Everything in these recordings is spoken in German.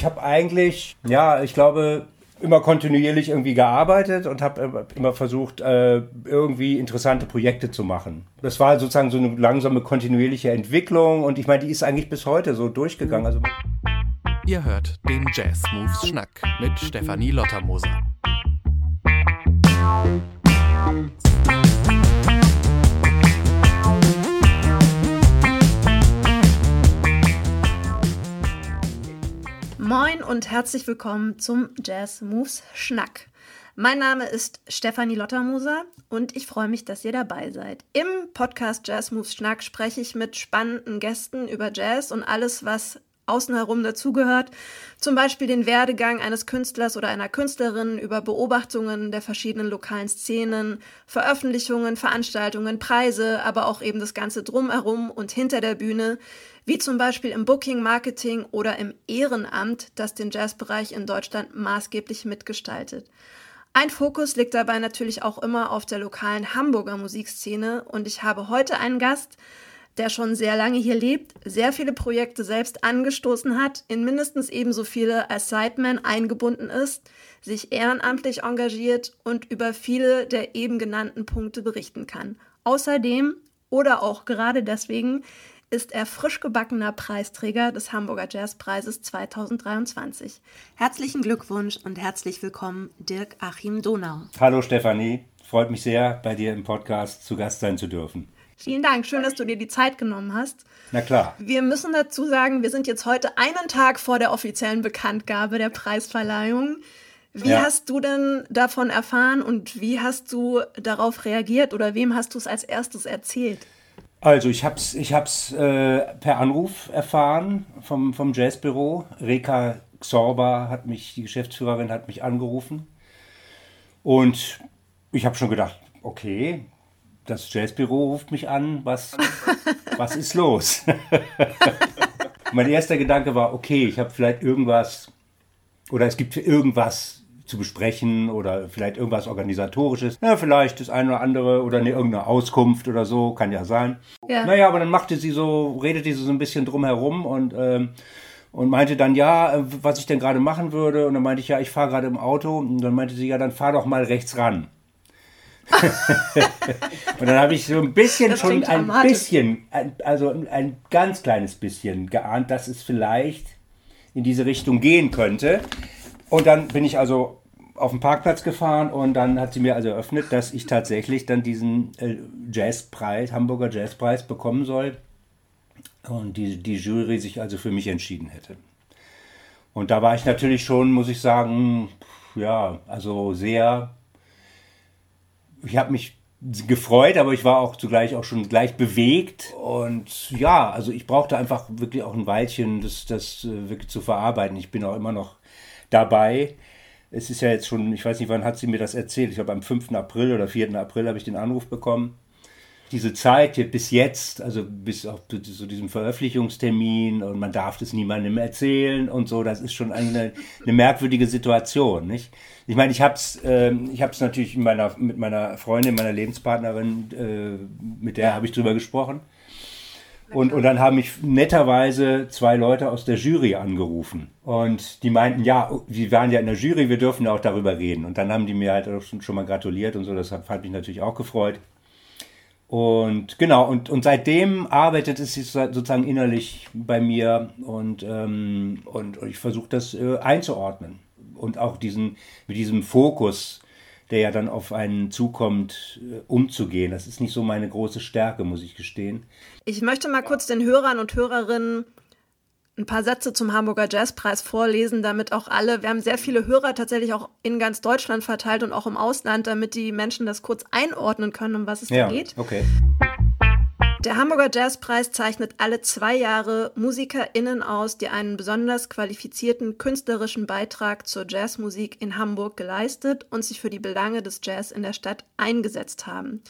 ich habe eigentlich, ja, ich glaube, immer kontinuierlich irgendwie gearbeitet und habe immer versucht, äh, irgendwie interessante Projekte zu machen. Das war sozusagen so eine langsame kontinuierliche Entwicklung und ich meine, die ist eigentlich bis heute so durchgegangen. Also Ihr hört den Jazz Moves Schnack mit Stefanie Lottermoser. Und herzlich willkommen zum Jazz Moves Schnack. Mein Name ist Stefanie Lottermoser und ich freue mich, dass ihr dabei seid. Im Podcast Jazz Moves Schnack spreche ich mit spannenden Gästen über Jazz und alles, was außen herum dazugehört. Zum Beispiel den Werdegang eines Künstlers oder einer Künstlerin über Beobachtungen der verschiedenen lokalen Szenen, Veröffentlichungen, Veranstaltungen, Preise, aber auch eben das Ganze drumherum und hinter der Bühne wie zum Beispiel im Booking, Marketing oder im Ehrenamt, das den Jazzbereich in Deutschland maßgeblich mitgestaltet. Ein Fokus liegt dabei natürlich auch immer auf der lokalen Hamburger Musikszene und ich habe heute einen Gast, der schon sehr lange hier lebt, sehr viele Projekte selbst angestoßen hat, in mindestens ebenso viele als Sideman eingebunden ist, sich ehrenamtlich engagiert und über viele der eben genannten Punkte berichten kann. Außerdem oder auch gerade deswegen ist er frisch gebackener Preisträger des Hamburger Jazzpreises 2023. Herzlichen Glückwunsch und herzlich willkommen, Dirk Achim Donau. Hallo Stefanie, freut mich sehr, bei dir im Podcast zu Gast sein zu dürfen. Vielen Dank, schön, dass du dir die Zeit genommen hast. Na klar. Wir müssen dazu sagen, wir sind jetzt heute einen Tag vor der offiziellen Bekanntgabe der Preisverleihung. Wie ja. hast du denn davon erfahren und wie hast du darauf reagiert oder wem hast du es als erstes erzählt? Also ich habe es ich hab's, äh, per Anruf erfahren vom, vom Jazzbüro. Reka Xorba hat mich, die Geschäftsführerin hat mich angerufen. Und ich habe schon gedacht, okay, das Jazzbüro ruft mich an, was, was ist los? mein erster Gedanke war, okay, ich habe vielleicht irgendwas oder es gibt irgendwas zu besprechen oder vielleicht irgendwas Organisatorisches. Ja, vielleicht das eine oder andere oder eine, irgendeine Auskunft oder so, kann ja sein. Ja. Naja, aber dann machte sie so, redete sie so ein bisschen drum herum und, ähm, und meinte dann, ja, äh, was ich denn gerade machen würde. Und dann meinte ich, ja, ich fahre gerade im Auto. Und dann meinte sie, ja, dann fahr doch mal rechts ran. und dann habe ich so ein bisschen das schon ein bisschen, also ein ganz kleines bisschen geahnt, dass es vielleicht in diese Richtung gehen könnte. Und dann bin ich also auf den Parkplatz gefahren und dann hat sie mir also eröffnet, dass ich tatsächlich dann diesen äh, Jazzpreis, Hamburger Jazzpreis bekommen soll und die, die Jury sich also für mich entschieden hätte. Und da war ich natürlich schon, muss ich sagen, ja, also sehr, ich habe mich gefreut, aber ich war auch zugleich auch schon gleich bewegt und ja, also ich brauchte einfach wirklich auch ein Weilchen, das, das äh, wirklich zu verarbeiten. Ich bin auch immer noch dabei es ist ja jetzt schon, ich weiß nicht, wann hat sie mir das erzählt? Ich glaube, am 5. April oder 4. April habe ich den Anruf bekommen. Diese Zeit hier bis jetzt, also bis auf zu diesem Veröffentlichungstermin und man darf das niemandem erzählen und so, das ist schon eine, eine merkwürdige Situation, nicht? Ich meine, ich habe es äh, ich hab's natürlich meiner, mit meiner Freundin, meiner Lebenspartnerin, äh, mit der habe ich drüber gesprochen. Und, und dann haben mich netterweise zwei Leute aus der Jury angerufen. Und die meinten, ja, wir waren ja in der Jury, wir dürfen ja auch darüber reden. Und dann haben die mir halt auch schon, schon mal gratuliert und so, das hat, hat mich natürlich auch gefreut. Und genau, und, und seitdem arbeitet es sich sozusagen innerlich bei mir und, ähm, und, ich versuche das äh, einzuordnen. Und auch diesen, mit diesem Fokus der ja dann auf einen zukommt, äh, umzugehen. Das ist nicht so meine große Stärke, muss ich gestehen. Ich möchte mal kurz den Hörern und Hörerinnen ein paar Sätze zum Hamburger Jazzpreis vorlesen, damit auch alle, wir haben sehr viele Hörer tatsächlich auch in ganz Deutschland verteilt und auch im Ausland, damit die Menschen das kurz einordnen können, um was es ja, da geht. Okay. Der Hamburger Jazzpreis zeichnet alle zwei Jahre MusikerInnen aus, die einen besonders qualifizierten künstlerischen Beitrag zur Jazzmusik in Hamburg geleistet und sich für die Belange des Jazz in der Stadt eingesetzt haben.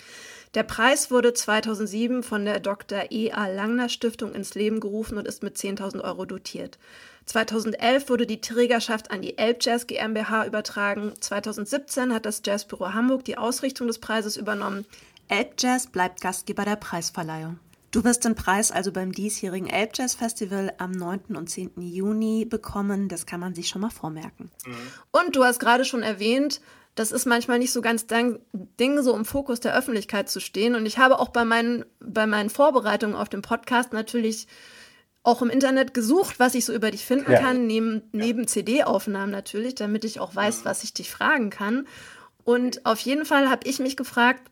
Der Preis wurde 2007 von der Dr. E. A. Langner Stiftung ins Leben gerufen und ist mit 10.000 Euro dotiert. 2011 wurde die Trägerschaft an die Elbjazz GmbH übertragen. 2017 hat das Jazzbüro Hamburg die Ausrichtung des Preises übernommen. Elbjazz bleibt Gastgeber der Preisverleihung. Du wirst den Preis also beim diesjährigen Elb Jazz Festival am 9. und 10. Juni bekommen. Das kann man sich schon mal vormerken. Mhm. Und du hast gerade schon erwähnt, das ist manchmal nicht so ganz dein Ding, so im Fokus der Öffentlichkeit zu stehen. Und ich habe auch bei meinen, bei meinen Vorbereitungen auf den Podcast natürlich auch im Internet gesucht, was ich so über dich finden ja. kann, neben, neben CD-Aufnahmen natürlich, damit ich auch weiß, was ich dich fragen kann. Und auf jeden Fall habe ich mich gefragt,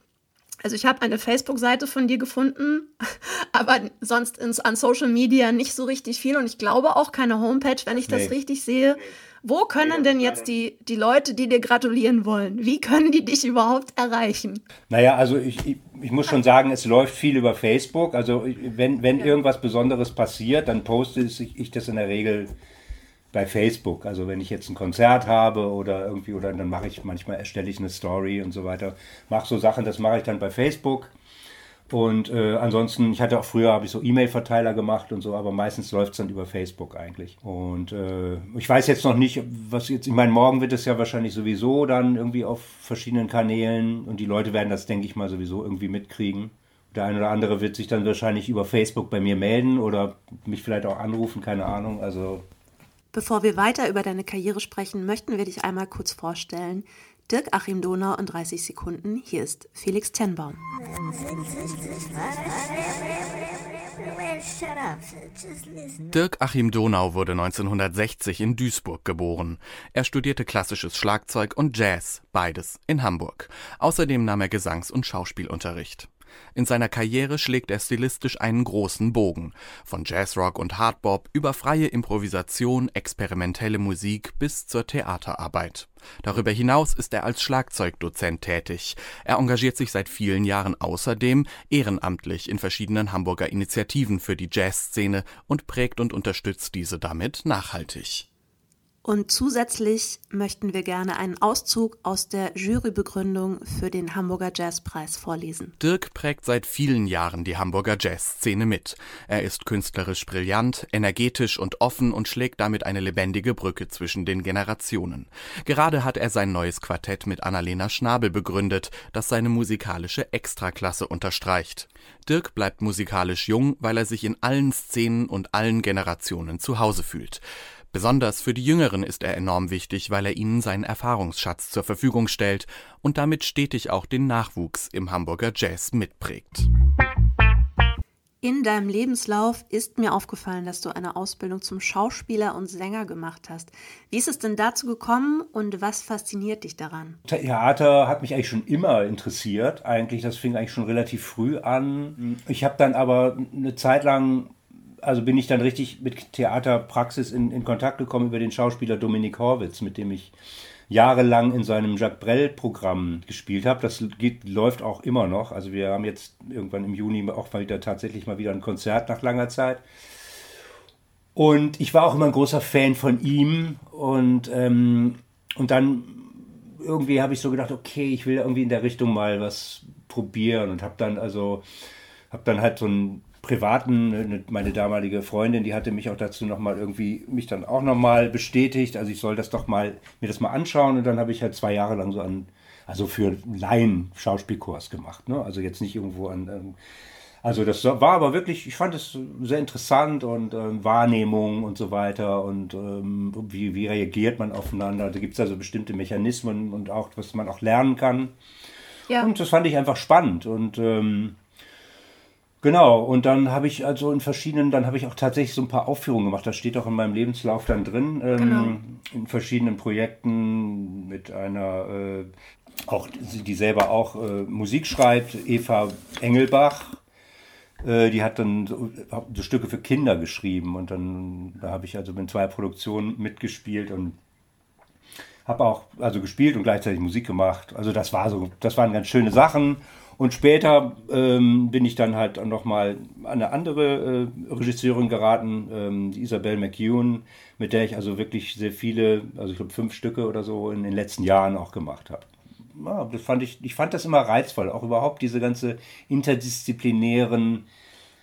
also ich habe eine Facebook-Seite von dir gefunden, aber sonst ins, an Social Media nicht so richtig viel und ich glaube auch keine Homepage, wenn ich das nee. richtig sehe. Wo können denn jetzt die, die Leute, die dir gratulieren wollen, wie können die dich überhaupt erreichen? Naja, also ich, ich, ich muss schon sagen, es läuft viel über Facebook. Also wenn, wenn ja. irgendwas Besonderes passiert, dann poste ich, ich das in der Regel bei Facebook. Also wenn ich jetzt ein Konzert habe oder irgendwie, oder dann mache ich manchmal erstelle ich eine Story und so weiter. Mache so Sachen, das mache ich dann bei Facebook. Und äh, ansonsten, ich hatte auch früher, habe ich so E-Mail-Verteiler gemacht und so, aber meistens läuft es dann über Facebook eigentlich. Und äh, ich weiß jetzt noch nicht, was jetzt, ich meine, morgen wird es ja wahrscheinlich sowieso dann irgendwie auf verschiedenen Kanälen und die Leute werden das, denke ich mal, sowieso irgendwie mitkriegen. Der eine oder andere wird sich dann wahrscheinlich über Facebook bei mir melden oder mich vielleicht auch anrufen, keine Ahnung. Also Bevor wir weiter über deine Karriere sprechen, möchten wir dich einmal kurz vorstellen. Dirk Achim Donau in 30 Sekunden. Hier ist Felix Tenbaum. Dirk Achim Donau wurde 1960 in Duisburg geboren. Er studierte klassisches Schlagzeug und Jazz, beides in Hamburg. Außerdem nahm er Gesangs- und Schauspielunterricht. In seiner Karriere schlägt er stilistisch einen großen Bogen. Von Jazzrock und Hardbop über freie Improvisation, experimentelle Musik bis zur Theaterarbeit. Darüber hinaus ist er als Schlagzeugdozent tätig. Er engagiert sich seit vielen Jahren außerdem ehrenamtlich in verschiedenen Hamburger Initiativen für die Jazzszene und prägt und unterstützt diese damit nachhaltig. Und zusätzlich möchten wir gerne einen Auszug aus der Jurybegründung für den Hamburger Jazzpreis vorlesen. Dirk prägt seit vielen Jahren die Hamburger Jazzszene mit. Er ist künstlerisch brillant, energetisch und offen und schlägt damit eine lebendige Brücke zwischen den Generationen. Gerade hat er sein neues Quartett mit Annalena Schnabel begründet, das seine musikalische Extraklasse unterstreicht. Dirk bleibt musikalisch jung, weil er sich in allen Szenen und allen Generationen zu Hause fühlt. Besonders für die Jüngeren ist er enorm wichtig, weil er ihnen seinen Erfahrungsschatz zur Verfügung stellt und damit stetig auch den Nachwuchs im Hamburger Jazz mitprägt. In deinem Lebenslauf ist mir aufgefallen, dass du eine Ausbildung zum Schauspieler und Sänger gemacht hast. Wie ist es denn dazu gekommen und was fasziniert dich daran? Theater hat mich eigentlich schon immer interessiert. Eigentlich, das fing eigentlich schon relativ früh an. Ich habe dann aber eine Zeit lang also bin ich dann richtig mit Theaterpraxis in, in Kontakt gekommen über den Schauspieler Dominik Horwitz, mit dem ich jahrelang in seinem Jacques Brel-Programm gespielt habe. Das geht, läuft auch immer noch. Also wir haben jetzt irgendwann im Juni auch wieder tatsächlich mal wieder ein Konzert nach langer Zeit. Und ich war auch immer ein großer Fan von ihm. Und, ähm, und dann irgendwie habe ich so gedacht, okay, ich will irgendwie in der Richtung mal was probieren und habe dann also habe dann halt so ein privaten, ne, meine damalige Freundin, die hatte mich auch dazu nochmal irgendwie, mich dann auch nochmal bestätigt, also ich soll das doch mal, mir das mal anschauen und dann habe ich halt zwei Jahre lang so an, also für Laien Schauspielkurs gemacht, ne? also jetzt nicht irgendwo an, ähm, also das war aber wirklich, ich fand es sehr interessant und ähm, Wahrnehmung und so weiter und ähm, wie, wie reagiert man aufeinander, da gibt es also bestimmte Mechanismen und auch, was man auch lernen kann. Ja. Und das fand ich einfach spannend und ähm, Genau, und dann habe ich also in verschiedenen, dann habe ich auch tatsächlich so ein paar Aufführungen gemacht. Das steht auch in meinem Lebenslauf dann drin. Ähm, genau. In verschiedenen Projekten mit einer, äh, auch die selber auch äh, Musik schreibt, Eva Engelbach. Äh, die hat dann so, so, Stücke für Kinder geschrieben und dann da habe ich also in zwei Produktionen mitgespielt und habe auch also gespielt und gleichzeitig Musik gemacht. Also das war so, das waren ganz schöne Sachen. Und später ähm, bin ich dann halt nochmal an eine andere äh, Regisseurin geraten, ähm, die Isabel McEwen, mit der ich also wirklich sehr viele, also ich glaube fünf Stücke oder so in den letzten Jahren auch gemacht habe. Ja, das fand ich, ich fand das immer reizvoll, auch überhaupt diese ganze interdisziplinären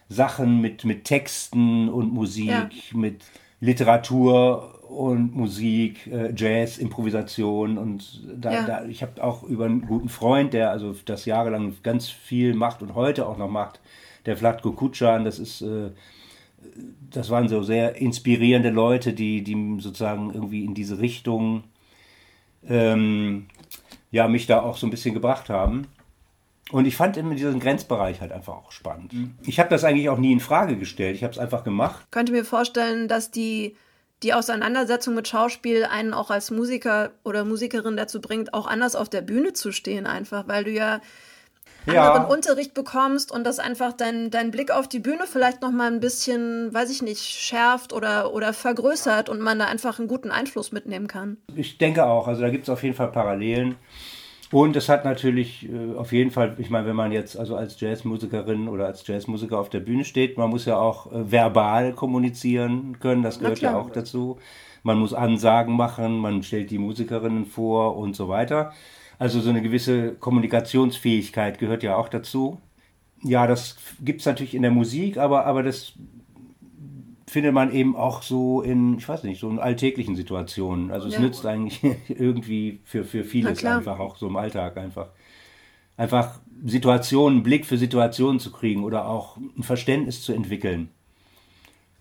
Sachen mit, mit Texten und Musik, ja. mit Literatur und Musik, äh, Jazz, Improvisation und da, ja. da ich habe auch über einen guten Freund, der also das jahrelang ganz viel macht und heute auch noch macht, der Vladko Kutschan, das ist, äh, das waren so sehr inspirierende Leute, die, die sozusagen irgendwie in diese Richtung ähm, ja, mich da auch so ein bisschen gebracht haben. Und ich fand immer diesen Grenzbereich halt einfach auch spannend. Mhm. Ich habe das eigentlich auch nie in Frage gestellt. Ich habe es einfach gemacht. Ich könnte mir vorstellen, dass die, die Auseinandersetzung mit Schauspiel einen auch als Musiker oder Musikerin dazu bringt, auch anders auf der Bühne zu stehen, einfach, weil du ja anderen ja. Unterricht bekommst und das einfach dein, dein Blick auf die Bühne vielleicht noch mal ein bisschen, weiß ich nicht, schärft oder, oder vergrößert und man da einfach einen guten Einfluss mitnehmen kann. Ich denke auch, also da gibt es auf jeden Fall Parallelen. Und es hat natürlich äh, auf jeden Fall, ich meine, wenn man jetzt also als Jazzmusikerin oder als Jazzmusiker auf der Bühne steht, man muss ja auch äh, verbal kommunizieren können, das gehört ja auch dazu. Man muss Ansagen machen, man stellt die Musikerinnen vor und so weiter. Also so eine gewisse Kommunikationsfähigkeit gehört ja auch dazu. Ja, das gibt es natürlich in der Musik, aber, aber das findet man eben auch so in, ich weiß nicht, so in alltäglichen Situationen. Also es ja. nützt eigentlich irgendwie für, für vieles einfach, auch so im Alltag einfach. Einfach Situationen, Blick für Situationen zu kriegen oder auch ein Verständnis zu entwickeln.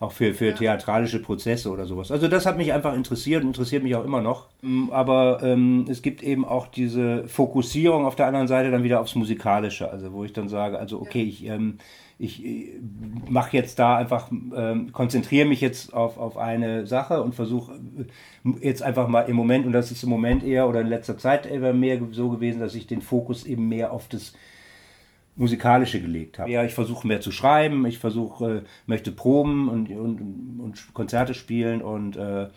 Auch für, für ja. theatralische Prozesse oder sowas. Also das hat mich einfach interessiert und interessiert mich auch immer noch. Mm, aber ähm, es gibt eben auch diese Fokussierung auf der anderen Seite dann wieder aufs Musikalische. Also wo ich dann sage, also okay, ich, ähm, ich äh, mache jetzt da einfach, ähm, konzentriere mich jetzt auf, auf eine Sache und versuche äh, jetzt einfach mal im Moment, und das ist im Moment eher oder in letzter Zeit eher mehr so gewesen, dass ich den Fokus eben mehr auf das Musikalische gelegt habe. Ja, ich versuche mehr zu schreiben, ich versuche, äh, möchte proben und, und, und Konzerte spielen und äh,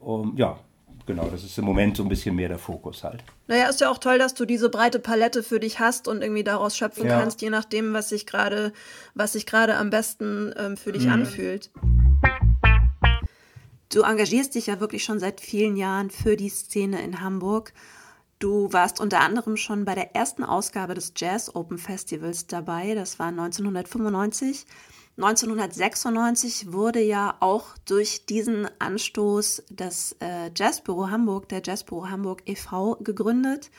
um, ja, genau, das ist im Moment so ein bisschen mehr der Fokus halt. Naja, ist ja auch toll, dass du diese breite Palette für dich hast und irgendwie daraus schöpfen ja. kannst, je nachdem, was sich gerade, was sich gerade am besten ähm, für dich mhm. anfühlt. Du engagierst dich ja wirklich schon seit vielen Jahren für die Szene in Hamburg Du warst unter anderem schon bei der ersten Ausgabe des Jazz Open Festivals dabei. Das war 1995. 1996 wurde ja auch durch diesen Anstoß das äh, Jazzbüro Hamburg, der Jazzbüro Hamburg e.V. gegründet.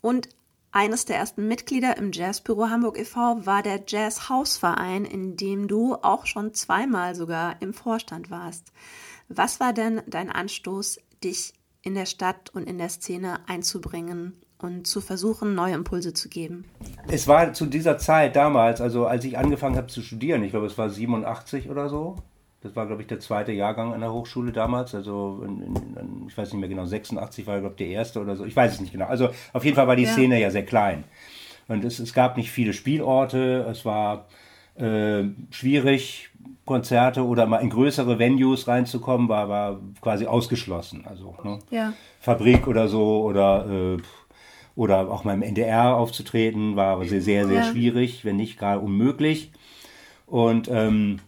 Und eines der ersten Mitglieder im Jazzbüro Hamburg e.V. war der Jazz House Verein, in dem du auch schon zweimal sogar im Vorstand warst. Was war denn dein Anstoß, dich in der Stadt und in der Szene einzubringen und zu versuchen, neue Impulse zu geben. Es war zu dieser Zeit damals, also als ich angefangen habe zu studieren, ich glaube es war 87 oder so, das war, glaube ich, der zweite Jahrgang an der Hochschule damals. Also, in, in, ich weiß nicht mehr genau, 86 war, glaube ich, der erste oder so. Ich weiß es nicht genau. Also, auf jeden Fall war die ja. Szene ja sehr klein. Und es, es gab nicht viele Spielorte. Es war äh, schwierig, Konzerte oder mal in größere Venues reinzukommen, war, war quasi ausgeschlossen. Also ne? ja. Fabrik oder so oder, äh, oder auch mal im NDR aufzutreten, war sehr, sehr, sehr ja. schwierig, wenn nicht gar unmöglich. Und ähm,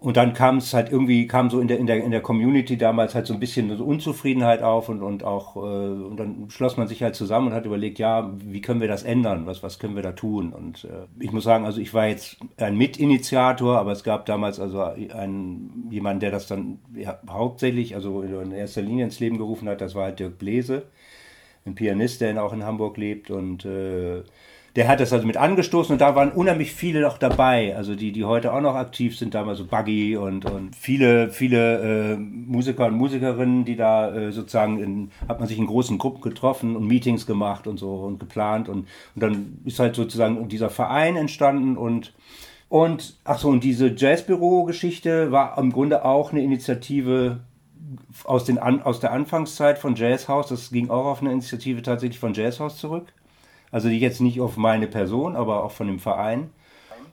und dann kam es halt irgendwie, kam so in der, in der, in der Community damals halt so ein bisschen so Unzufriedenheit auf und, und auch, äh, und dann schloss man sich halt zusammen und hat überlegt, ja, wie können wir das ändern? Was, was können wir da tun? Und äh, ich muss sagen, also ich war jetzt ein Mitinitiator, aber es gab damals also einen, jemand, der das dann ja, hauptsächlich, also in erster Linie ins Leben gerufen hat, das war halt Dirk Blese, ein Pianist, der auch in Hamburg lebt und äh, der hat das also mit angestoßen und da waren unheimlich viele noch dabei, also die, die heute auch noch aktiv sind, damals so Buggy und, und viele, viele äh, Musiker und Musikerinnen, die da äh, sozusagen, in, hat man sich in großen Gruppen getroffen und Meetings gemacht und so und geplant und, und dann ist halt sozusagen dieser Verein entstanden und und ach so, und diese Jazzbüro-Geschichte war im Grunde auch eine Initiative aus, den, aus der Anfangszeit von Jazzhaus. Das ging auch auf eine Initiative tatsächlich von Jazzhaus zurück. Also jetzt nicht auf meine Person, aber auch von dem Verein.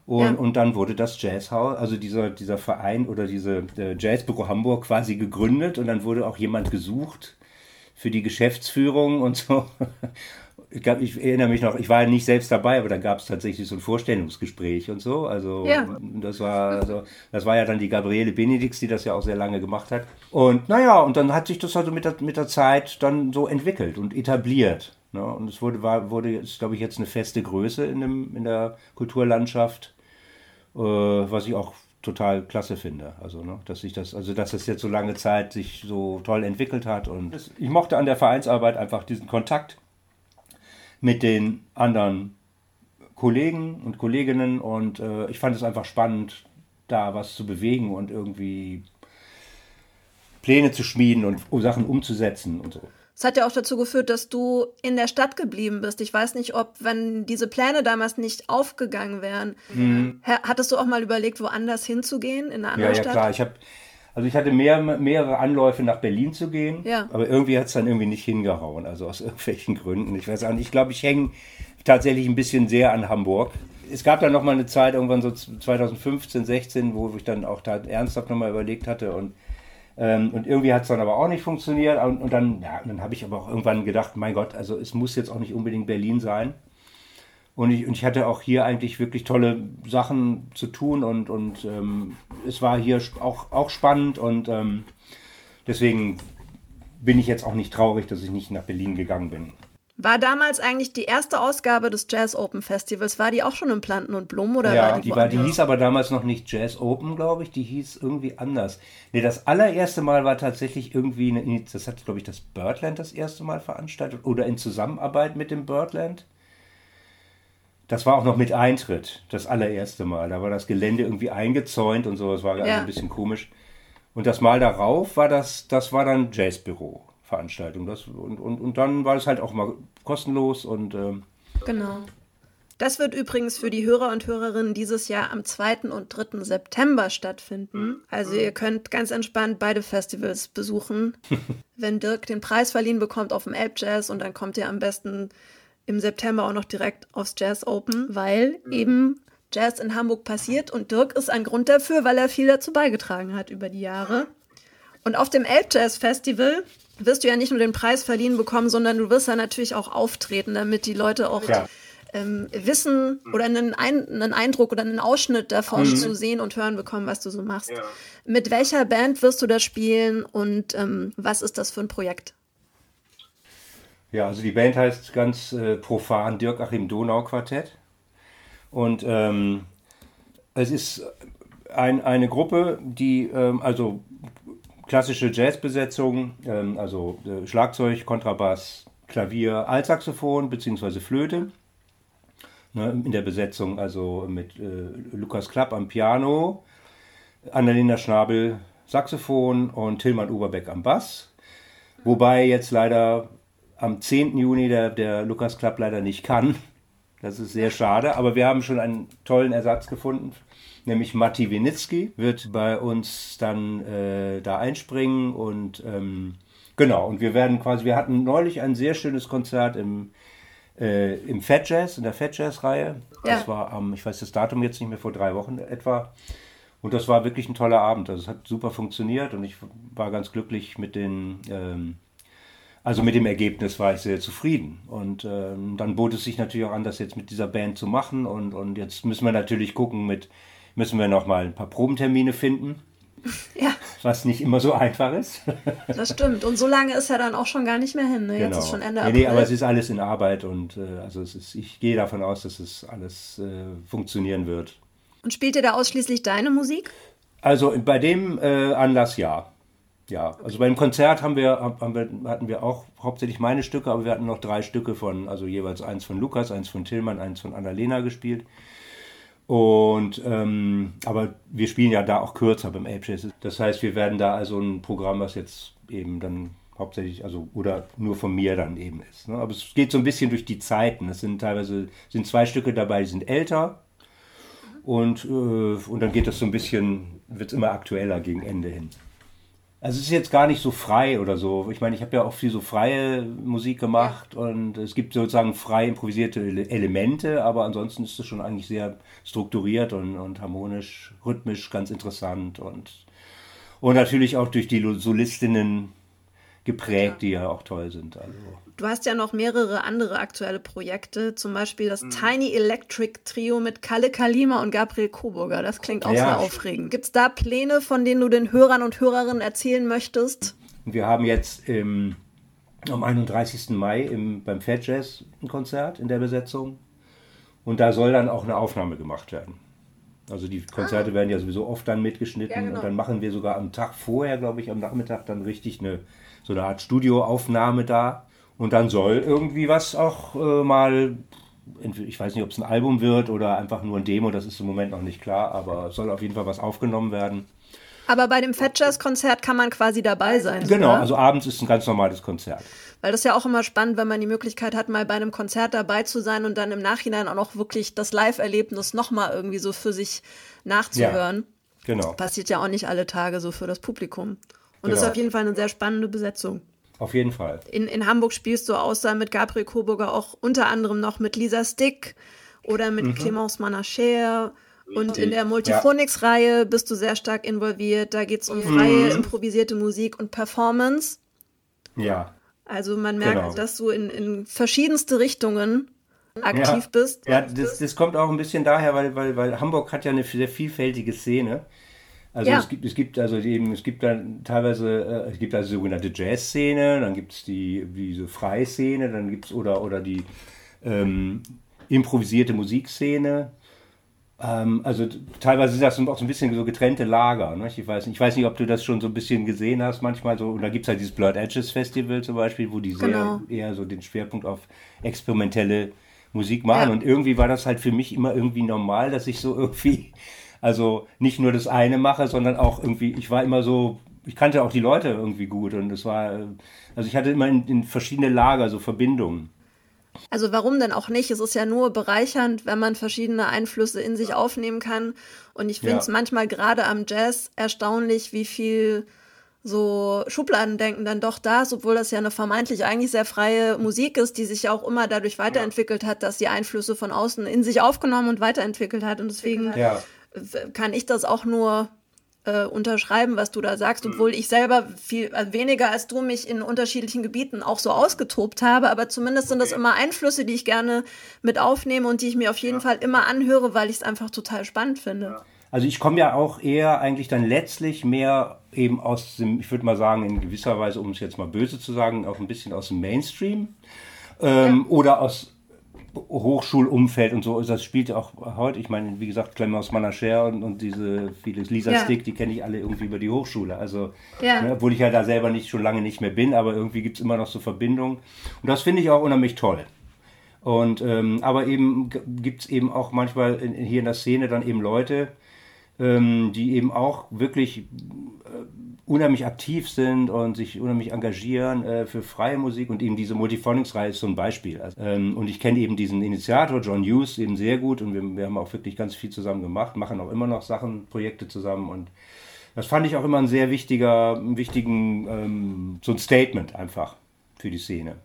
Und, ja. und dann wurde das Jazzhaus, also dieser, dieser Verein oder diese Jazzbüro Hamburg quasi gegründet und dann wurde auch jemand gesucht für die Geschäftsführung und so. Ich, glaub, ich erinnere mich noch, ich war nicht selbst dabei, aber da gab es tatsächlich so ein Vorstellungsgespräch und so. Also ja. das war also, das war ja dann die Gabriele Benedix, die das ja auch sehr lange gemacht hat. Und naja, und dann hat sich das also mit der, mit der Zeit dann so entwickelt und etabliert. Ne? Und es wurde, war, wurde glaube ich, jetzt eine feste Größe in, dem, in der Kulturlandschaft, äh, was ich auch total klasse finde. Also, ne, dass sich das, also dass es jetzt so lange Zeit sich so toll entwickelt hat. Und ich mochte an der Vereinsarbeit einfach diesen Kontakt mit den anderen Kollegen und Kolleginnen und äh, ich fand es einfach spannend, da was zu bewegen und irgendwie Pläne zu schmieden und Sachen umzusetzen und so. Es hat ja auch dazu geführt, dass du in der Stadt geblieben bist. Ich weiß nicht, ob, wenn diese Pläne damals nicht aufgegangen wären, mhm. hattest du auch mal überlegt, woanders hinzugehen, in eine andere ja, Stadt? Ja, klar. Ich habe also ich hatte mehr, mehrere Anläufe nach Berlin zu gehen, ja. aber irgendwie hat es dann irgendwie nicht hingehauen, also aus irgendwelchen Gründen. Ich weiß auch nicht, ich glaube, ich hänge tatsächlich ein bisschen sehr an Hamburg. Es gab dann nochmal eine Zeit, irgendwann so 2015, 16, wo ich dann auch da ernsthaft nochmal überlegt hatte und ähm, und irgendwie hat es dann aber auch nicht funktioniert. Und, und dann, ja, dann habe ich aber auch irgendwann gedacht, mein Gott, also es muss jetzt auch nicht unbedingt Berlin sein. Und ich, und ich hatte auch hier eigentlich wirklich tolle Sachen zu tun und, und ähm, es war hier auch, auch spannend und ähm, deswegen bin ich jetzt auch nicht traurig, dass ich nicht nach Berlin gegangen bin. War damals eigentlich die erste Ausgabe des Jazz Open Festivals, war die auch schon in Planten und Blumen oder ja, war die, die, war, die hieß aber damals noch nicht Jazz Open, glaube ich, die hieß irgendwie anders. Nee, das allererste Mal war tatsächlich irgendwie, eine, das hat glaube ich das Birdland das erste Mal veranstaltet oder in Zusammenarbeit mit dem Birdland. Das war auch noch mit Eintritt, das allererste Mal. Da war das Gelände irgendwie eingezäunt und so, das war ja. ein bisschen komisch. Und das Mal darauf war das, das war dann Jazzbüro. Veranstaltung. Das, und, und, und dann war es halt auch mal kostenlos und. Ähm genau. Das wird übrigens für die Hörer und Hörerinnen dieses Jahr am 2. und 3. September stattfinden. Also ihr könnt ganz entspannt beide Festivals besuchen. Wenn Dirk den Preis verliehen bekommt auf dem Elb Jazz und dann kommt ihr am besten im September auch noch direkt aufs Jazz Open, weil eben Jazz in Hamburg passiert und Dirk ist ein Grund dafür, weil er viel dazu beigetragen hat über die Jahre. Und auf dem Elb Jazz Festival wirst du ja nicht nur den Preis verliehen bekommen, sondern du wirst ja natürlich auch auftreten, damit die Leute auch ja. ähm, wissen oder einen, Ein einen, Eindruck oder einen Ausschnitt davon mhm. zu sehen und hören bekommen, was du so machst. Ja. Mit welcher Band wirst du da spielen und ähm, was ist das für ein Projekt? Ja, also die Band heißt ganz äh, profan Dirk Achim Donau Quartett. Und ähm, es ist ein, eine Gruppe, die ähm, also klassische Jazzbesetzung, ähm, also äh, Schlagzeug, Kontrabass, Klavier, Altsaxophon bzw. Flöte. Ne, in der Besetzung also mit äh, Lukas Klapp am Piano, Annalena Schnabel Saxophon und Tilman Uberbeck am Bass. Wobei jetzt leider am 10. Juni der, der Lukas Klapp leider nicht kann. Das ist sehr schade, aber wir haben schon einen tollen Ersatz gefunden nämlich Matti Winitzki wird bei uns dann äh, da einspringen und ähm, genau, und wir werden quasi, wir hatten neulich ein sehr schönes Konzert im, äh, im Fat Jazz, in der Fat Jazz-Reihe. Ja. Das war am, ich weiß das Datum jetzt nicht mehr, vor drei Wochen etwa. Und das war wirklich ein toller Abend. Also es hat super funktioniert und ich war ganz glücklich mit den, ähm, also mit dem Ergebnis war ich sehr zufrieden. Und ähm, dann bot es sich natürlich auch an, das jetzt mit dieser Band zu machen. Und, und jetzt müssen wir natürlich gucken mit müssen wir noch mal ein paar Probentermine finden. Ja. Was nicht immer so einfach ist. Das stimmt. Und so lange ist er dann auch schon gar nicht mehr hin. Ne? Jetzt genau. ist schon Ende nee, nee, aber es ist alles in Arbeit und äh, also es ist, ich gehe davon aus, dass es alles äh, funktionieren wird. Und spielt ihr da ausschließlich deine Musik? Also bei dem äh, Anlass ja. Ja, okay. also beim Konzert haben wir, haben wir, hatten wir auch hauptsächlich meine Stücke, aber wir hatten noch drei Stücke von, also jeweils eins von Lukas, eins von Tillmann, eins von Annalena gespielt. Und ähm, aber wir spielen ja da auch kürzer beim Ape Jazz. Das heißt, wir werden da also ein Programm, was jetzt eben dann hauptsächlich, also oder nur von mir dann eben ist. Ne? Aber es geht so ein bisschen durch die Zeiten. Es sind teilweise sind zwei Stücke dabei, die sind älter. Und, äh, und dann geht das so ein bisschen, wird es immer aktueller gegen Ende hin. Also es ist jetzt gar nicht so frei oder so. Ich meine, ich habe ja auch viel so freie Musik gemacht und es gibt sozusagen frei improvisierte Elemente, aber ansonsten ist es schon eigentlich sehr strukturiert und, und harmonisch, rhythmisch, ganz interessant und, und natürlich auch durch die Solistinnen geprägt, die ja auch toll sind. Also. Du hast ja noch mehrere andere aktuelle Projekte, zum Beispiel das mhm. Tiny Electric Trio mit Kalle Kalima und Gabriel Coburger. Das klingt auch ja. sehr aufregend. Gibt es da Pläne, von denen du den Hörern und Hörerinnen erzählen möchtest? Wir haben jetzt im, am 31. Mai im, beim Fat Jazz ein Konzert in der Besetzung und da soll dann auch eine Aufnahme gemacht werden. Also die Konzerte ah. werden ja sowieso oft dann mitgeschnitten ja, genau. und dann machen wir sogar am Tag vorher, glaube ich, am Nachmittag dann richtig eine so eine Art Studioaufnahme da. Und dann soll irgendwie was auch äh, mal ich weiß nicht, ob es ein Album wird oder einfach nur ein Demo, das ist im Moment noch nicht klar, aber es soll auf jeden Fall was aufgenommen werden. Aber bei dem Fat Jazz Konzert kann man quasi dabei sein. Genau, oder? also abends ist ein ganz normales Konzert. Weil das ist ja auch immer spannend, wenn man die Möglichkeit hat, mal bei einem Konzert dabei zu sein und dann im Nachhinein auch noch wirklich das Live-Erlebnis nochmal irgendwie so für sich nachzuhören. Ja, genau. Passiert ja auch nicht alle Tage so für das Publikum. Und genau. das ist auf jeden Fall eine sehr spannende Besetzung. Auf jeden Fall. In, in Hamburg spielst du außer mit Gabriel Coburger auch unter anderem noch mit Lisa Stick oder mit mhm. Clémence Manacher. Und in der Multiphonics-Reihe ja. bist du sehr stark involviert. Da geht es um freie, mhm. improvisierte Musik und Performance. Ja. Also man merkt, genau. dass du in, in verschiedenste Richtungen aktiv ja. bist. Ja, das, das kommt auch ein bisschen daher, weil, weil, weil Hamburg hat ja eine sehr vielfältige Szene. Also ja. es gibt, es gibt also eben, es gibt dann teilweise, äh, es gibt also sogenannte Jazz-Szene, dann gibt es die, diese Freiszene, dann gibt es oder, oder die ähm, improvisierte Musikszene. Ähm, also teilweise sind das auch so ein bisschen so getrennte Lager. Ne? Ich, weiß nicht, ich weiß nicht, ob du das schon so ein bisschen gesehen hast manchmal. So, und da gibt es halt dieses Blood Edges Festival zum Beispiel, wo die sehr genau. eher so den Schwerpunkt auf experimentelle Musik machen. Ja. Und irgendwie war das halt für mich immer irgendwie normal, dass ich so irgendwie also nicht nur das eine mache, sondern auch irgendwie, ich war immer so, ich kannte auch die Leute irgendwie gut und es war, also ich hatte immer in, in verschiedene Lager so Verbindungen. Also warum denn auch nicht? Es ist ja nur bereichernd, wenn man verschiedene Einflüsse in sich aufnehmen kann. Und ich finde es ja. manchmal gerade am Jazz erstaunlich, wie viel so Schubladendenken dann doch da ist, obwohl das ja eine vermeintlich eigentlich sehr freie Musik ist, die sich ja auch immer dadurch weiterentwickelt hat, dass die Einflüsse von außen in sich aufgenommen und weiterentwickelt hat. Und deswegen ja kann ich das auch nur äh, unterschreiben, was du da sagst, obwohl ich selber viel äh, weniger als du mich in unterschiedlichen Gebieten auch so ausgetobt habe, aber zumindest sind das immer Einflüsse, die ich gerne mit aufnehme und die ich mir auf jeden ja. Fall immer anhöre, weil ich es einfach total spannend finde. Ja. Also ich komme ja auch eher eigentlich dann letztlich mehr eben aus dem, ich würde mal sagen, in gewisser Weise, um es jetzt mal böse zu sagen, auch ein bisschen aus dem Mainstream ähm, ja. oder aus Hochschulumfeld und so, das spielt auch heute. Ich meine, wie gesagt, Clemens Manacher und, und diese viele Lisa ja. Stick, die kenne ich alle irgendwie über die Hochschule. Also, ja. ne, obwohl ich ja da selber nicht schon lange nicht mehr bin, aber irgendwie gibt es immer noch so Verbindungen. Und das finde ich auch unheimlich toll. Und ähm, aber eben gibt es eben auch manchmal in, hier in der Szene dann eben Leute, ähm, die eben auch wirklich äh, unheimlich aktiv sind und sich unheimlich engagieren äh, für freie Musik und eben diese Multiphonics-Reihe ist so ein Beispiel. Also, ähm, und ich kenne eben diesen Initiator, John Hughes, eben sehr gut und wir, wir, haben auch wirklich ganz viel zusammen gemacht, machen auch immer noch Sachen, Projekte zusammen und das fand ich auch immer ein sehr wichtiger, wichtigen, ähm, so ein Statement einfach für die Szene.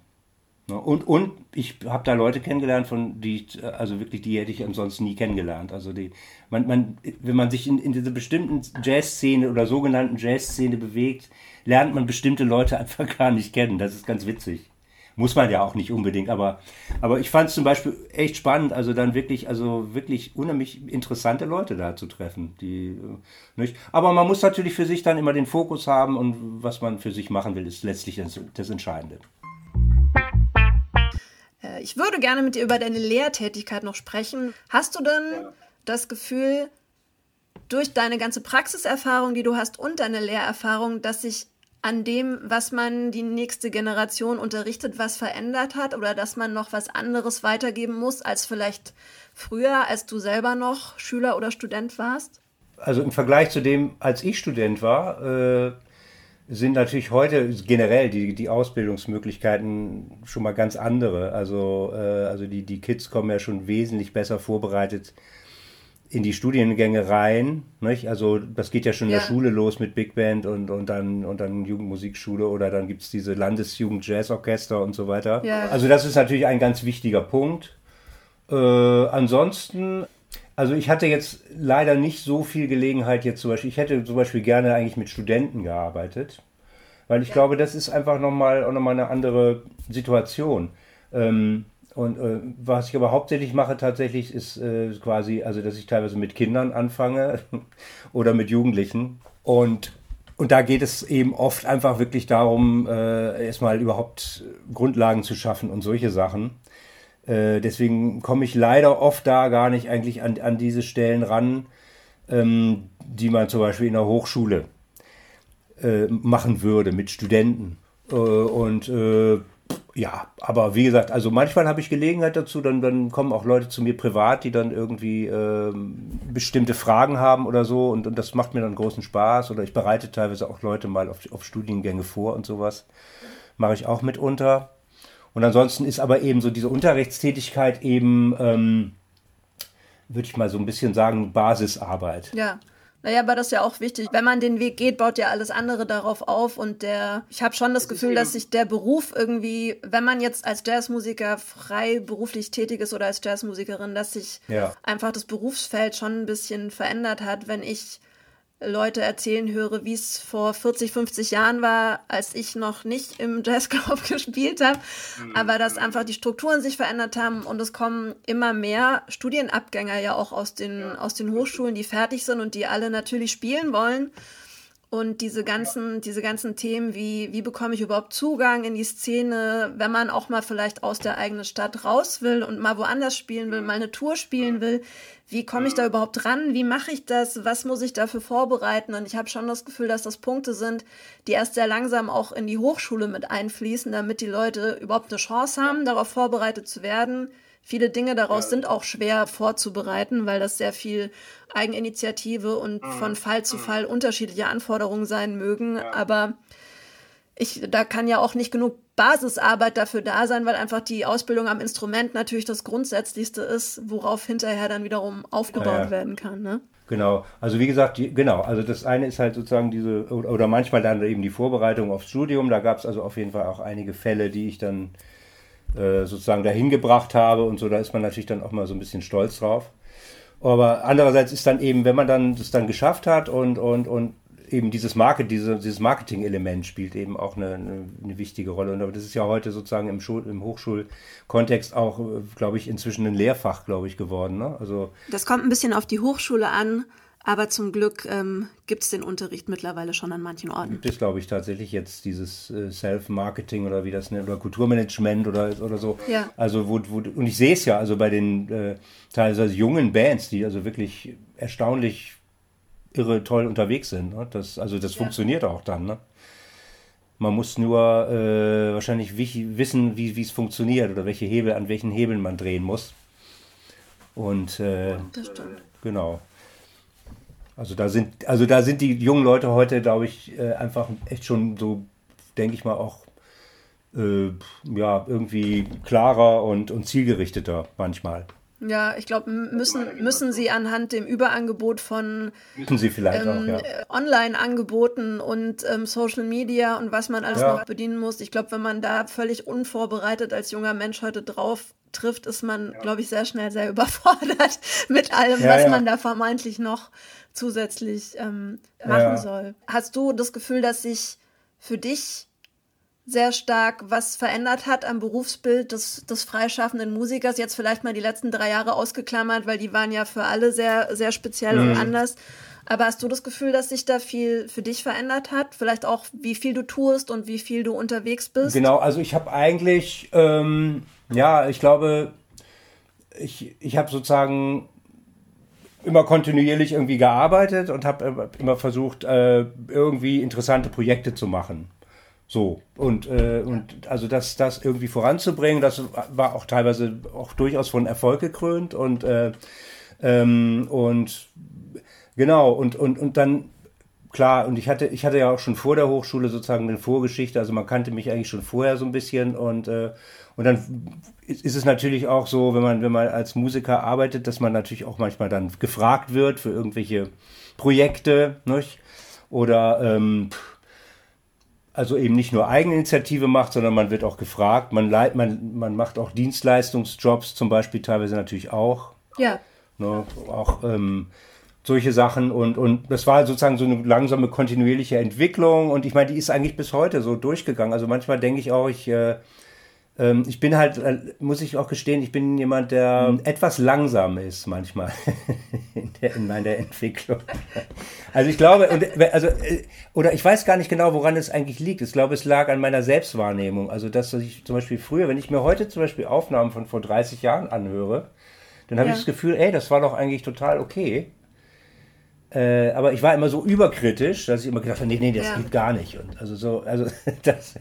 Ne? Und, und ich habe da Leute kennengelernt, von die also wirklich, die hätte ich ansonsten nie kennengelernt. Also die, man, man, wenn man sich in, in dieser bestimmten Jazzszene oder sogenannten Jazzszene bewegt, lernt man bestimmte Leute einfach gar nicht kennen. Das ist ganz witzig. Muss man ja auch nicht unbedingt, aber, aber ich fand es zum Beispiel echt spannend, also dann wirklich, also wirklich unheimlich interessante Leute da zu treffen. Die, nicht? Aber man muss natürlich für sich dann immer den Fokus haben und was man für sich machen will, ist letztlich das, das Entscheidende. Ich würde gerne mit dir über deine Lehrtätigkeit noch sprechen. Hast du denn das Gefühl, durch deine ganze Praxiserfahrung, die du hast und deine Lehrerfahrung, dass sich an dem, was man die nächste Generation unterrichtet, was verändert hat oder dass man noch was anderes weitergeben muss als vielleicht früher, als du selber noch Schüler oder Student warst? Also im Vergleich zu dem, als ich Student war, äh, sind natürlich heute generell die, die Ausbildungsmöglichkeiten schon mal ganz andere. Also, äh, also die, die Kids kommen ja schon wesentlich besser vorbereitet in die Studiengänge rein. Nicht? Also das geht ja schon in der Schule los mit Big Band und, und dann und dann Jugendmusikschule oder dann gibt es diese Landesjugend-Jazzorchester und so weiter. Ja. Also das ist natürlich ein ganz wichtiger Punkt. Äh, ansonsten also ich hatte jetzt leider nicht so viel Gelegenheit jetzt zum Beispiel. Ich hätte zum Beispiel gerne eigentlich mit Studenten gearbeitet, weil ich ja. glaube, das ist einfach nochmal auch nochmal eine andere Situation. Ähm, und äh, was ich aber hauptsächlich mache tatsächlich ist äh, quasi, also dass ich teilweise mit Kindern anfange oder mit Jugendlichen. Und, und da geht es eben oft einfach wirklich darum, äh, erstmal überhaupt Grundlagen zu schaffen und solche Sachen. Äh, deswegen komme ich leider oft da gar nicht eigentlich an, an diese Stellen ran, ähm, die man zum Beispiel in der Hochschule äh, machen würde mit Studenten. Äh, und äh, ja, aber wie gesagt, also manchmal habe ich Gelegenheit dazu, dann, dann kommen auch Leute zu mir privat, die dann irgendwie ähm, bestimmte Fragen haben oder so und, und das macht mir dann großen Spaß oder ich bereite teilweise auch Leute mal auf, auf Studiengänge vor und sowas. Mache ich auch mitunter. Und ansonsten ist aber eben so diese Unterrichtstätigkeit eben, ähm, würde ich mal so ein bisschen sagen, Basisarbeit. Ja. Naja, aber das ist ja auch wichtig. Wenn man den Weg geht, baut ja alles andere darauf auf. Und der, ich habe schon das Gefühl, dass sich der Beruf irgendwie, wenn man jetzt als Jazzmusiker frei beruflich tätig ist oder als Jazzmusikerin, dass sich ja. einfach das Berufsfeld schon ein bisschen verändert hat. Wenn ich Leute erzählen höre, wie es vor 40, 50 Jahren war, als ich noch nicht im Jazzclub gespielt habe, mhm. aber dass einfach die Strukturen sich verändert haben und es kommen immer mehr Studienabgänger ja auch aus den, aus den Hochschulen, die fertig sind und die alle natürlich spielen wollen. Und diese ganzen, diese ganzen Themen wie, wie bekomme ich überhaupt Zugang in die Szene, wenn man auch mal vielleicht aus der eigenen Stadt raus will und mal woanders spielen will, mal eine Tour spielen will, wie komme ich da überhaupt ran? Wie mache ich das? Was muss ich dafür vorbereiten? Und ich habe schon das Gefühl, dass das Punkte sind, die erst sehr langsam auch in die Hochschule mit einfließen, damit die Leute überhaupt eine Chance haben, darauf vorbereitet zu werden. Viele Dinge daraus ja. sind auch schwer vorzubereiten, weil das sehr viel Eigeninitiative und mhm. von Fall zu mhm. Fall unterschiedliche Anforderungen sein mögen. Ja. Aber ich, da kann ja auch nicht genug Basisarbeit dafür da sein, weil einfach die Ausbildung am Instrument natürlich das Grundsätzlichste ist, worauf hinterher dann wiederum aufgebaut ja, werden kann. Ne? Genau, also wie gesagt, die, genau, also das eine ist halt sozusagen diese, oder manchmal dann eben die Vorbereitung aufs Studium, da gab es also auf jeden Fall auch einige Fälle, die ich dann äh, sozusagen dahin gebracht habe und so, da ist man natürlich dann auch mal so ein bisschen stolz drauf. Aber andererseits ist dann eben, wenn man dann das dann geschafft hat und, und, und eben dieses Market, diese, dieses Marketing-Element spielt eben auch eine, eine, eine, wichtige Rolle. Und das ist ja heute sozusagen im, Schul im Hochschulkontext auch, glaube ich, inzwischen ein Lehrfach, glaube ich, geworden. Ne? Also das kommt ein bisschen auf die Hochschule an. Aber zum Glück ähm, gibt es den Unterricht mittlerweile schon an manchen Orten. Gibt es, glaube ich, tatsächlich jetzt dieses äh, Self-Marketing oder wie das nennt, oder Kulturmanagement oder, oder so. Ja. Also, wo, wo, und ich sehe es ja, also bei den äh, teilweise jungen Bands, die also wirklich erstaunlich irre toll unterwegs sind. Ne? Das, also das ja. funktioniert auch dann. Ne? Man muss nur äh, wahrscheinlich wissen, wie es funktioniert oder welche Hebel, an welchen Hebeln man drehen muss. Und äh, das stimmt. genau. Also da sind, also da sind die jungen Leute heute, glaube ich, äh, einfach echt schon so, denke ich mal, auch äh, ja, irgendwie klarer und, und zielgerichteter manchmal. Ja, ich glaube, müssen, müssen sie anhand dem Überangebot von müssen sie vielleicht ähm, auch, ja. Online-Angeboten und ähm, Social Media und was man alles ja. noch bedienen muss. Ich glaube, wenn man da völlig unvorbereitet als junger Mensch heute drauf trifft, ist man, ja. glaube ich, sehr schnell sehr überfordert mit allem, was man da vermeintlich noch zusätzlich ähm, machen ja. soll. Hast du das Gefühl, dass sich für dich sehr stark was verändert hat am Berufsbild des, des freischaffenden Musikers? Jetzt vielleicht mal die letzten drei Jahre ausgeklammert, weil die waren ja für alle sehr, sehr speziell mhm. und anders. Aber hast du das Gefühl, dass sich da viel für dich verändert hat? Vielleicht auch, wie viel du tust und wie viel du unterwegs bist? Genau, also ich habe eigentlich, ähm, ja, ich glaube, ich, ich habe sozusagen immer kontinuierlich irgendwie gearbeitet und habe immer versucht, äh, irgendwie interessante Projekte zu machen. So, und, äh, und also das, das irgendwie voranzubringen, das war auch teilweise auch durchaus von Erfolg gekrönt und, äh, ähm, und genau, und, und, und dann klar, und ich hatte, ich hatte ja auch schon vor der Hochschule sozusagen eine Vorgeschichte, also man kannte mich eigentlich schon vorher so ein bisschen und, äh, und dann ist es natürlich auch so, wenn man, wenn man als Musiker arbeitet, dass man natürlich auch manchmal dann gefragt wird für irgendwelche Projekte, nicht? Oder ähm, also eben nicht nur Eigeninitiative macht, sondern man wird auch gefragt. Man, man, man macht auch Dienstleistungsjobs zum Beispiel teilweise natürlich auch. Ja. Ne, auch ähm, solche Sachen und, und das war sozusagen so eine langsame kontinuierliche Entwicklung und ich meine, die ist eigentlich bis heute so durchgegangen. Also manchmal denke ich auch, ich, äh, ich bin halt, äh, muss ich auch gestehen, ich bin jemand, der mhm. etwas langsam ist manchmal in, der, in meiner Entwicklung. Also ich glaube, und, also, äh, oder ich weiß gar nicht genau, woran es eigentlich liegt. Ich glaube, es lag an meiner Selbstwahrnehmung. Also dass ich zum Beispiel früher, wenn ich mir heute zum Beispiel Aufnahmen von vor 30 Jahren anhöre, dann habe ja. ich das Gefühl, ey, das war doch eigentlich total okay. Äh, aber ich war immer so überkritisch, dass ich immer gedacht habe, nee, nee, das ja. geht gar nicht. Und also so, also das,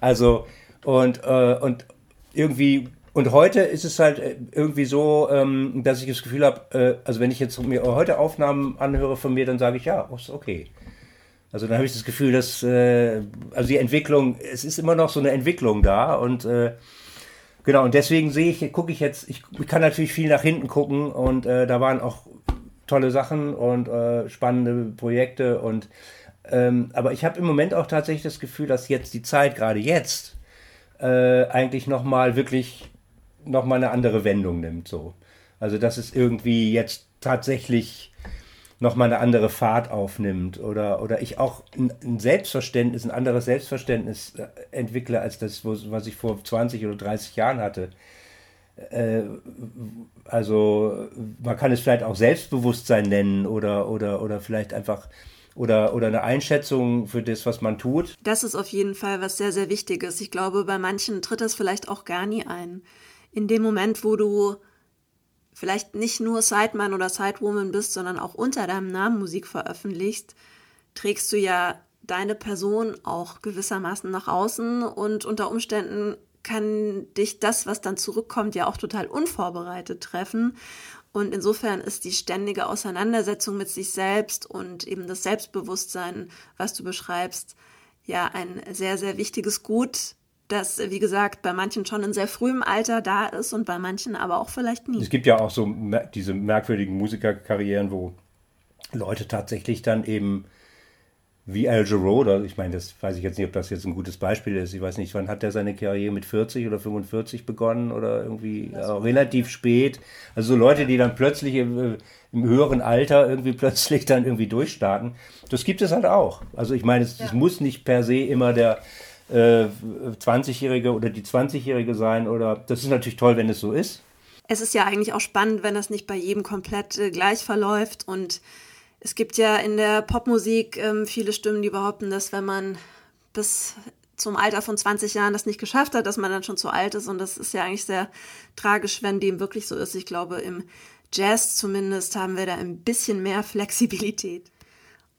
also Und, äh, und irgendwie und heute ist es halt äh, irgendwie so, ähm, dass ich das Gefühl habe, äh, also wenn ich jetzt mir heute Aufnahmen anhöre von mir, dann sage ich, ja, ist okay. Also dann habe ich das Gefühl, dass, äh, also die Entwicklung, es ist immer noch so eine Entwicklung da und äh, genau, und deswegen sehe ich, gucke ich jetzt, ich, ich, kann natürlich viel nach hinten gucken und äh, da waren auch tolle Sachen und äh, spannende Projekte und ähm, aber ich habe im Moment auch tatsächlich das Gefühl, dass jetzt die Zeit, gerade jetzt, äh, eigentlich nochmal wirklich nochmal eine andere Wendung nimmt. So. Also dass es irgendwie jetzt tatsächlich nochmal eine andere Fahrt aufnimmt oder, oder ich auch ein, Selbstverständnis, ein anderes Selbstverständnis äh, entwickle als das, was ich vor 20 oder 30 Jahren hatte. Äh, also man kann es vielleicht auch Selbstbewusstsein nennen oder, oder, oder vielleicht einfach oder, oder eine Einschätzung für das, was man tut. Das ist auf jeden Fall was sehr, sehr Wichtiges. Ich glaube, bei manchen tritt das vielleicht auch gar nie ein. In dem Moment, wo du vielleicht nicht nur Sideman oder Sidewoman bist, sondern auch unter deinem Namen Musik veröffentlichst, trägst du ja deine Person auch gewissermaßen nach außen und unter Umständen kann dich das, was dann zurückkommt, ja auch total unvorbereitet treffen. Und insofern ist die ständige Auseinandersetzung mit sich selbst und eben das Selbstbewusstsein, was du beschreibst, ja ein sehr, sehr wichtiges Gut, das, wie gesagt, bei manchen schon in sehr frühem Alter da ist und bei manchen aber auch vielleicht nie. Es gibt ja auch so diese merkwürdigen Musikerkarrieren, wo Leute tatsächlich dann eben wie Al Jarreau, ich meine, das weiß ich jetzt nicht, ob das jetzt ein gutes Beispiel ist. Ich weiß nicht, wann hat er seine Karriere mit 40 oder 45 begonnen oder irgendwie relativ spät. Also so Leute, die dann plötzlich im, im, höheren Alter irgendwie plötzlich dann irgendwie durchstarten. Das gibt es halt auch. Also ich meine, es, ja. es muss nicht per se immer der äh, 20-Jährige oder die 20-Jährige sein oder das ist natürlich toll, wenn es so ist. Es ist ja eigentlich auch spannend, wenn das nicht bei jedem komplett äh, gleich verläuft und es gibt ja in der Popmusik ähm, viele Stimmen, die behaupten, dass wenn man bis zum Alter von 20 Jahren das nicht geschafft hat, dass man dann schon zu alt ist. Und das ist ja eigentlich sehr tragisch, wenn dem wirklich so ist. Ich glaube, im Jazz zumindest haben wir da ein bisschen mehr Flexibilität.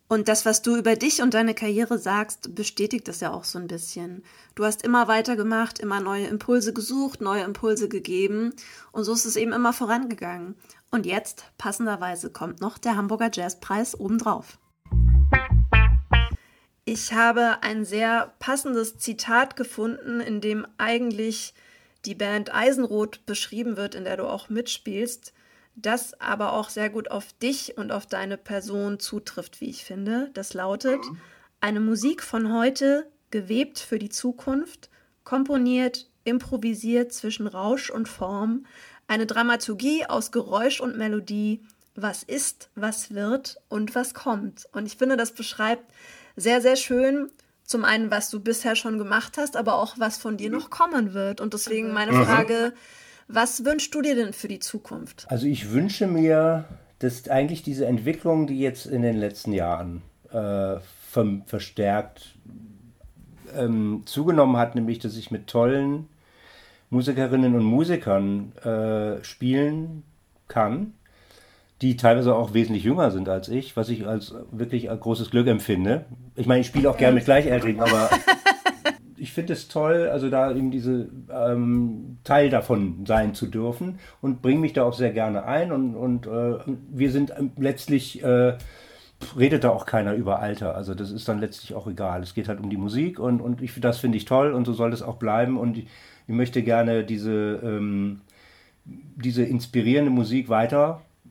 Und das, was du über dich und deine Karriere sagst, bestätigt das ja auch so ein bisschen. Du hast immer weitergemacht, immer neue Impulse gesucht, neue Impulse gegeben und so ist es eben immer vorangegangen. Und jetzt, passenderweise, kommt noch der Hamburger Jazzpreis obendrauf. Ich habe ein sehr passendes Zitat gefunden, in dem eigentlich die Band Eisenrot beschrieben wird, in der du auch mitspielst das aber auch sehr gut auf dich und auf deine Person zutrifft, wie ich finde. Das lautet, eine Musik von heute, gewebt für die Zukunft, komponiert, improvisiert zwischen Rausch und Form, eine Dramaturgie aus Geräusch und Melodie, was ist, was wird und was kommt. Und ich finde, das beschreibt sehr, sehr schön, zum einen, was du bisher schon gemacht hast, aber auch, was von dir noch kommen wird. Und deswegen meine mhm. Was wünschst du dir denn für die Zukunft? Also ich wünsche mir, dass eigentlich diese Entwicklung, die jetzt in den letzten Jahren äh, verstärkt ähm, zugenommen hat, nämlich dass ich mit tollen Musikerinnen und Musikern äh, spielen kann, die teilweise auch wesentlich jünger sind als ich, was ich als wirklich als großes Glück empfinde. Ich meine, ich spiele auch gerne mit Gleichaltrigen, aber ich finde es toll, also da eben diese ähm, Teil davon sein zu dürfen und bringe mich da auch sehr gerne ein und, und äh, wir sind ähm, letztlich äh, redet da auch keiner über Alter. Also das ist dann letztlich auch egal. Es geht halt um die Musik und, und ich, das finde ich toll und so soll es auch bleiben. Und ich, ich möchte gerne diese, ähm, diese inspirierende Musik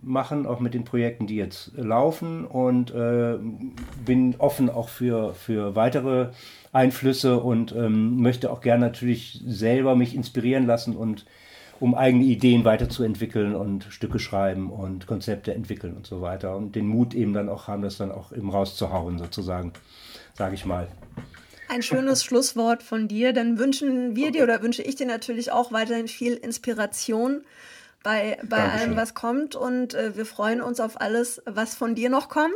weitermachen, auch mit den Projekten, die jetzt laufen und äh, bin offen auch für, für weitere Einflüsse und ähm, möchte auch gerne natürlich selber mich inspirieren lassen und um eigene Ideen weiterzuentwickeln und Stücke schreiben und Konzepte entwickeln und so weiter und den Mut eben dann auch haben, das dann auch eben rauszuhauen sozusagen, sage ich mal. Ein schönes Schlusswort von dir. Dann wünschen wir dir oder wünsche ich dir natürlich auch weiterhin viel Inspiration bei, bei allem, was kommt. Und äh, wir freuen uns auf alles, was von dir noch kommt.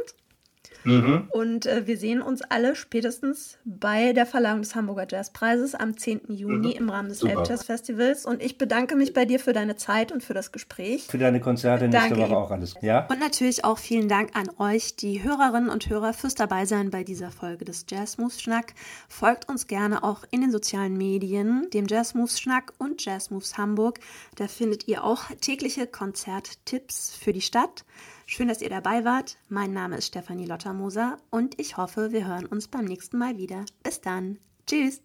Mhm. Und äh, wir sehen uns alle spätestens bei der Verleihung des Hamburger Jazzpreises am 10. Juni mhm. im Rahmen des Elbjazz Festivals. Und ich bedanke mich bei dir für deine Zeit und für das Gespräch. Für deine Konzerte nächste Woche auch alles. Ja? Und natürlich auch vielen Dank an euch, die Hörerinnen und Hörer, fürs Dabeisein bei dieser Folge des Jazz Moves Schnack. Folgt uns gerne auch in den sozialen Medien, dem Jazz Moves Schnack und Jazz Moves Hamburg. Da findet ihr auch tägliche Konzerttipps für die Stadt. Schön, dass ihr dabei wart. Mein Name ist Stefanie Lottermoser und ich hoffe, wir hören uns beim nächsten Mal wieder. Bis dann. Tschüss.